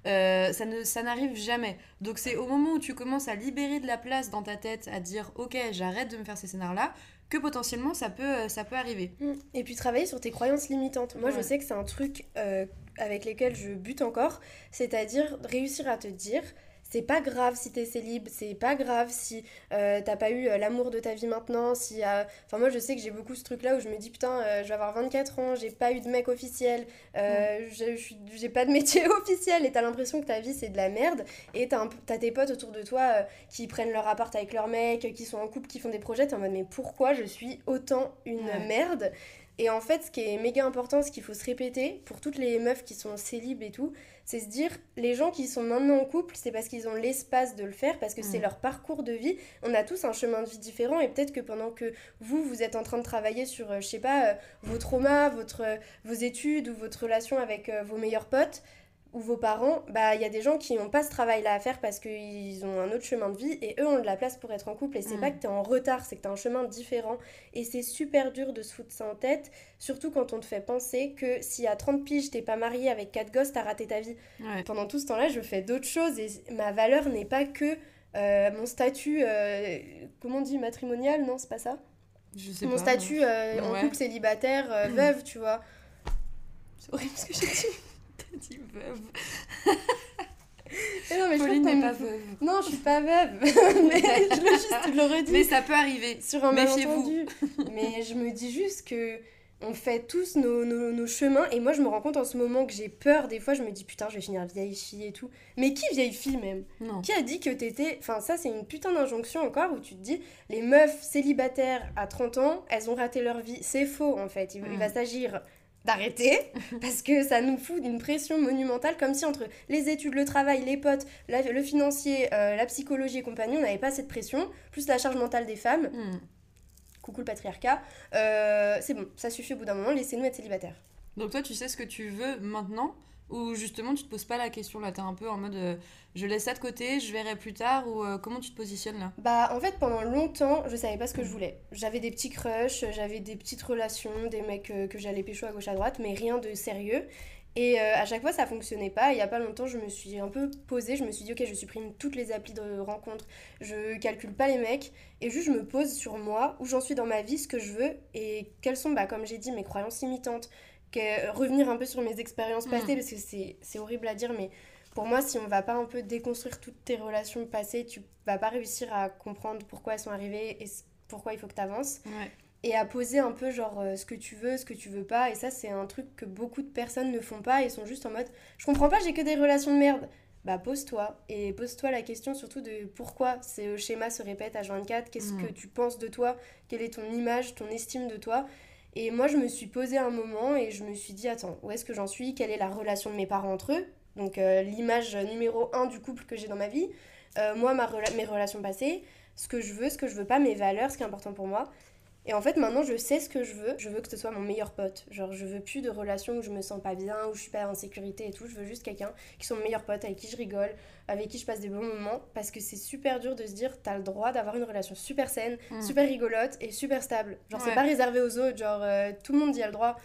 Euh, ça ne ça n'arrive jamais. Donc c'est au moment où tu commences à libérer de la place dans ta tête, à dire ok j'arrête de me faire ces scénars là, que potentiellement ça peut euh, ça peut arriver. Mm. Et puis travailler sur tes croyances limitantes. Moi, je sais que c'est un truc euh, avec lesquels je bute encore, c'est-à-dire réussir à te dire. C'est pas grave si t'es célib, c'est pas grave si euh, t'as pas eu euh, l'amour de ta vie maintenant, si... euh, Enfin moi je sais que j'ai beaucoup ce truc là où je me dis putain euh, je vais avoir 24 ans, j'ai pas eu de mec officiel, suis- j'ai pas de métier officiel et t'as l'impression que ta vie c'est de la merde et t'as tes potes autour de toi qui prennent leur appart avec leur mec, qui sont en couple, qui font des projets, t'es en mode mais pourquoi je suis autant une Ouais. merde? Et en fait, ce qui est méga important, ce qu'il faut se répéter pour toutes les meufs qui sont célibes et tout, c'est se dire les gens qui sont maintenant en couple, c'est parce qu'ils ont l'espace de le faire, parce que c'est Mm. leur parcours de vie. On a tous un chemin de vie différent et peut-être que pendant que vous, vous êtes en train de travailler sur, euh, je sais pas, euh, vos traumas, votre, euh, vos études ou votre relation avec vos meilleurs potes, ou vos parents, bah il y a des gens qui n'ont pas ce travail-là à faire parce qu'ils ont un autre chemin de vie et eux ont de la place pour être en couple et c'est Mm. pas que tu es en retard, c'est que tu as un chemin différent et c'est super dur de se foutre ça en tête, surtout quand on te fait penser que si à 30 piges t'es pas marié avec 4 gosses, t'as raté ta vie. Ouais. Pendant tout ce temps-là, je fais d'autres choses et ma valeur n'est pas que euh, mon statut, euh, comment on dit, matrimonial, non, c'est pas ça Je sais Mon pas, statut euh, en Ouais. couple célibataire, veuve, tu vois. C'est horrible ce que j'ai dit. Dit veuve. Mais non, mais je Pauline n'est pas veuve. Non, je suis pas veuve. mais je le, juste, le redis. Mais ça peut arriver. sur un Méfiez-vous. malentendu. Mais je me dis juste que on fait tous nos, nos, nos chemins et moi je me rends compte en ce moment que j'ai peur des fois je me dis putain je vais finir vieille fille et tout mais qui vieille fille même? Non. qui a dit que t'étais enfin ça c'est une putain d'injonction encore où tu te dis les meufs célibataires à 30 ans elles ont raté leur vie c'est faux en fait il, il Mm. va s'agir d'arrêter parce que ça nous fout une pression monumentale comme si entre les études, le travail, les potes, la- le financier, euh, la psychologie et compagnie, on n'avait pas cette pression, plus la charge mentale des femmes, Hmm. coucou le patriarcat, euh, c'est bon, ça suffit au bout d'un moment, laissez-nous être célibataires. Donc toi, tu sais ce que tu veux maintenant? Ou justement tu te poses pas la question là, t'es un peu en mode euh, je laisse ça de côté, je verrai plus tard ou euh, comment tu te positionnes là? Bah en fait pendant longtemps je savais pas ce que je voulais. J'avais des petits crushs, j'avais des petites relations, des mecs euh, que j'allais pécho à gauche à droite, mais rien de sérieux. Et à chaque fois ça fonctionnait pas. Il y a pas longtemps je me suis un peu posée, je me suis dit ok je supprime toutes les applis de rencontres, je calcule pas les mecs et juste je me pose sur moi, où j'en suis dans ma vie, ce que je veux et quelles sont bah comme j'ai dit mes croyances limitantes, que- revenir un peu sur mes expériences Mhm. passées parce que c'est c'est horrible à dire mais pour moi, si on va pas un peu déconstruire toutes tes relations passées, tu vas pas réussir à comprendre pourquoi elles sont arrivées et pourquoi il faut que tu avances. Ouais. et à poser un peu genre euh, ce que tu veux, ce que tu veux pas. Et ça, c'est un truc que beaucoup de personnes ne font pas et sont juste en mode je comprends pas, j'ai que des relations de merde. Bah pose-toi et pose-toi la question surtout de pourquoi ce schéma se répète à 24, qu'est-ce Mm. que tu penses de toi, quelle est ton image, ton estime de toi. Et moi, je me suis posé un moment et je me suis dit attends, où est-ce que j'en suis? Quelle est la relation de mes parents entre eux? Donc euh, l'image numéro un du couple que j'ai dans ma vie. Euh, moi, ma mes relations passées, ce que je veux, ce que je veux pas, mes valeurs, ce qui est important pour moi. Et en fait, maintenant, je sais ce que je veux. Je veux que ce soit mon meilleur pote. Genre, je veux plus de relations où je me sens pas bien, où je suis pas en sécurité et tout. Je veux juste quelqu'un qui soit mon meilleur pote, avec qui je rigole, avec qui je passe des bons moments. Parce que c'est super dur de se dire, t'as le droit d'avoir une relation super saine, Mm. super rigolote et super stable. Genre, Ouais. c'est pas réservé aux autres. Genre, euh, tout le monde y a le droit.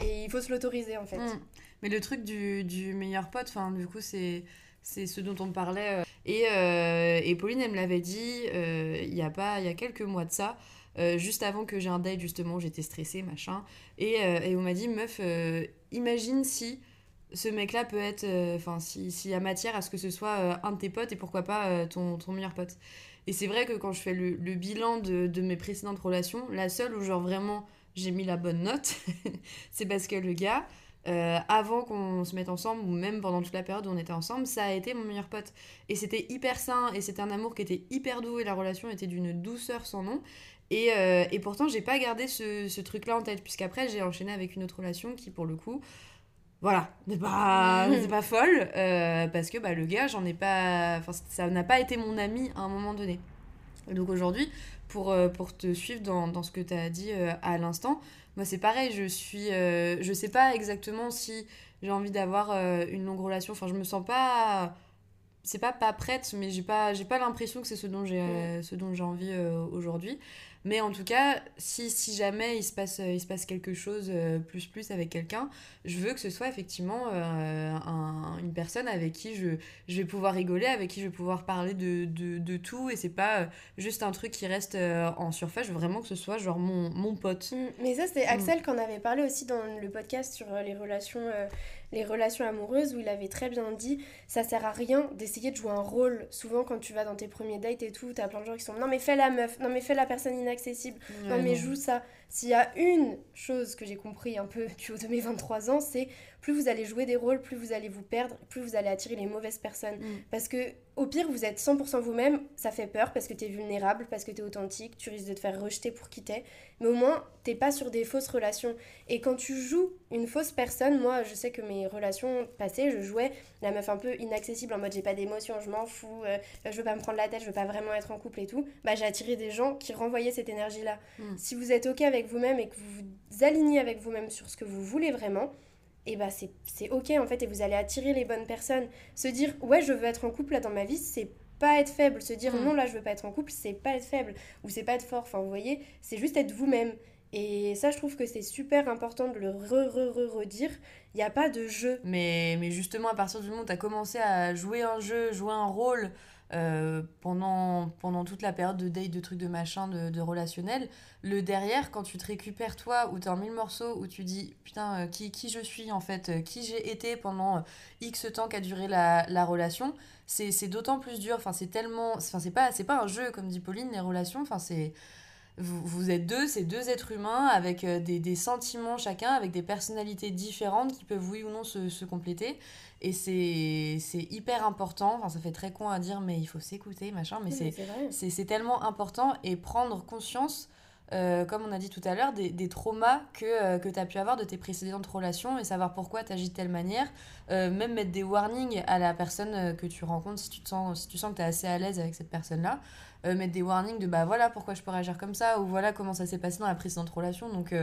Et il faut se l'autoriser, en fait. Mm. Mais le truc du, du meilleur pote, enfin, du coup, c'est c'est ce dont on parlait. euh, Et, euh, et Pauline, elle me l'avait dit euh, il y a pas il y a quelques mois de ça, euh, juste avant que j'ai un date, justement, j'étais stressée, machin. Et, euh, et on m'a dit meuf, euh, imagine si ce mec-là peut être. Enfin, si- s'il y a matière à ce que ce soit un de tes potes et pourquoi pas ton, ton meilleur pote. Et c'est vrai que quand je fais le, le bilan de, de mes précédentes relations, la seule où, genre, vraiment, j'ai mis la bonne note, c'est parce que le gars. avant qu'on se mette ensemble, ou même pendant toute la période où on était ensemble, ça a été mon meilleur pote. Et c'était hyper sain, et c'était un amour qui était hyper doux, et la relation était d'une douceur sans nom. Et, euh, et pourtant, j'ai pas gardé ce, ce truc-là en tête, puisqu'après, j'ai enchaîné avec une autre relation qui, pour le coup, voilà, n'est pas, pas folle, euh, parce que bah, le gars, j'en ai pas. Enfin, ça n'a pas été mon ami à un moment donné. Et donc aujourd'hui, pour, euh, pour te suivre dans, dans ce que tu as dit euh, à l'instant, moi c'est pareil, je suis. euh, je sais pas exactement si j'ai envie d'avoir une longue relation. Enfin, je me sens pas. C'est pas pas prête, mais j'ai pas, pas l'impression que c'est ce dont j'ai dont j'ai envie aujourd'hui. Mais en tout cas, si, si jamais il se passe, euh, il se passe quelque chose euh, plus plus avec quelqu'un, je veux que ce soit effectivement euh, un- une personne avec qui je, je vais pouvoir rigoler, avec qui je vais pouvoir parler de, de, de tout. Et c'est pas juste un truc qui reste en surface. Je veux vraiment que ce soit genre mon, mon pote. Mm, Mais ça, c'est Axel qui en avait parlé aussi dans le podcast sur les relations, euh, les relations amoureuses, où il avait très bien dit ça sert à rien d'essayer de jouer un rôle. Souvent, quand tu vas dans tes premiers dates et tout, t'as plein de gens qui sont non, mais fais la meuf, non, mais fais la personne inaccessible, non, mais joue ça. S'il y a une chose que j'ai compris un peu du haut de mes 23 ans, c'est plus vous allez jouer des rôles, plus vous allez vous perdre, plus vous allez attirer les mauvaises personnes. Mm. Parce que au pire, vous êtes 100% vous-même, ça fait peur parce que t'es vulnérable, parce que t'es authentique, tu risques de te faire rejeter pour qui t'es. Mais au moins, t'es pas sur des fausses relations. Et quand tu joues une fausse personne, moi, je sais que mes relations passées, je jouais la meuf un peu inaccessible, en mode j'ai pas d'émotion, je m'en fous, euh, je veux pas me prendre la tête, je veux pas vraiment être en couple et tout. Bah, j'ai attiré des gens qui renvoyaient cette énergie-là. Mm. Si vous êtes OK avec vous-même et que vous vous alignez avec vous-même sur ce que vous voulez vraiment, et bah c'est c'est ok en fait et vous allez attirer les bonnes personnes. Se dire ouais je veux être en couple là dans ma vie c'est pas être faible. Se dire Mm. non là je veux pas être en couple c'est pas être faible ou c'est pas être fort. Enfin vous voyez c'est juste être vous-même. Et ça je trouve que c'est super important de le re re re redire. Il n'y a pas de jeu. Mais, mais justement, à partir du moment où tu as commencé à jouer un jeu, jouer un rôle euh, pendant, pendant toute la période de date, de trucs, de machin, de, de relationnel, le derrière, quand tu te récupères toi, où tu es en mille morceaux, où tu dis putain, euh, qui, qui je suis en fait, euh, qui j'ai été pendant X temps qu'a duré la, la relation, c'est d'autant plus dur. Enfin, c'est tellement. Enfin, c'est pas, pas un jeu, comme dit Pauline, les relations. Enfin, c'est vous, vous êtes deux, c'est deux êtres humains avec euh, des, des sentiments chacun, avec des personnalités différentes qui peuvent oui ou non se, se compléter. Et c'est c'est hyper important, enfin ça fait très con à dire mais il faut s'écouter, machin, mais c'est c'est tellement important. Et prendre conscience, euh, comme on a dit tout à l'heure, des, traumas que, euh, que tu as pu avoir de tes précédentes relations et savoir pourquoi tu agis de telle manière. Euh, même mettre des warnings à la personne que tu rencontres si tu, sens, si tu sens que tu es assez à l'aise avec cette personne-là. Mettre des warnings de bah voilà pourquoi je peux réagir comme ça ou voilà comment ça s'est passé dans la précédente relation. Donc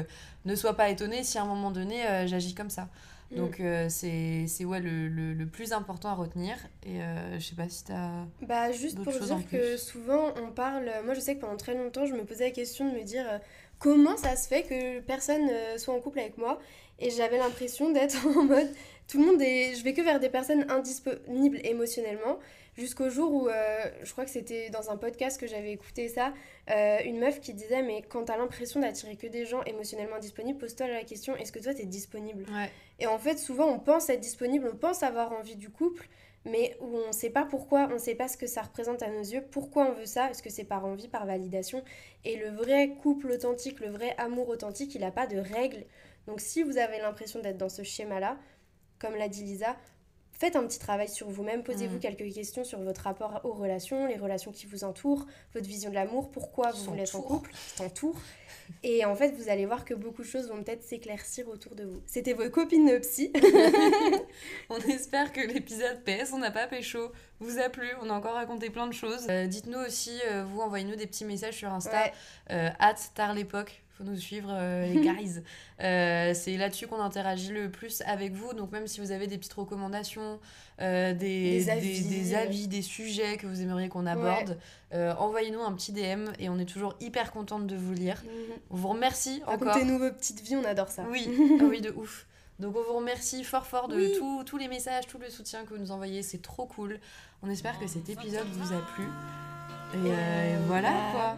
ne sois pas étonné si à un moment donné j'agis comme ça. Mm. Donc euh, c'est ouais, le, le, le plus important à retenir. Et euh, je sais pas si t'as... Bah, juste pour dire que souvent on parle. Moi, je sais que pendant très longtemps, je me posais la question de me dire euh, comment ça se fait que personne euh, soit en couple avec moi? Et j'avais l'impression d'être en mode tout le monde est. Je vais que vers des personnes indisponibles émotionnellement. Jusqu'au jour où, euh, je crois que c'était dans un podcast que j'avais écouté ça, euh, une meuf qui disait Mais quand t'as l'impression d'attirer que des gens émotionnellement disponibles, pose-toi la question est-ce que toi t'es disponible? Ouais. et en fait, souvent, on pense être disponible, on pense avoir envie du couple, mais où on ne sait pas pourquoi, on ne sait pas ce que ça représente à nos yeux, pourquoi on veut ça, est-ce que c'est par envie, par validation? Et le vrai couple authentique, le vrai amour authentique, il n'a pas de règles. Donc si vous avez l'impression d'être dans ce schéma-là, comme l'a dit Lisa, faites un petit travail sur vous-même, posez-vous mm. quelques questions sur votre rapport aux relations, les relations qui vous entourent, votre vision de l'amour, pourquoi vous voulez être en couple, qui t'entoure. Et en fait, vous allez voir que beaucoup de choses vont peut-être s'éclaircir autour de vous. C'était vos copines psy. on espère que l'épisode PS, on n'a pas pécho, vous a plu. On a encore raconté plein de choses. Euh, dites-nous aussi, euh, vous, envoyez-nous des petits messages sur Insta, euh, at tard l'époque faut nous suivre les guys. c'est là-dessus qu'on interagit le plus avec vous. Donc même si vous avez des petites recommandations, des, des, avis. des, sujets que vous aimeriez qu'on aborde, envoyez-nous un petit DM et on est toujours hyper contente de vous lire. Mhm. On vous remercie encore. Racontez-nous vos petites vies, on adore ça. Oui, ah oui, de ouf. Donc on vous remercie fort fort de tous les messages, tout le soutien que vous nous envoyez, c'est trop cool. On espère que cet épisode vous a plu. Et, euh, voilà quoi.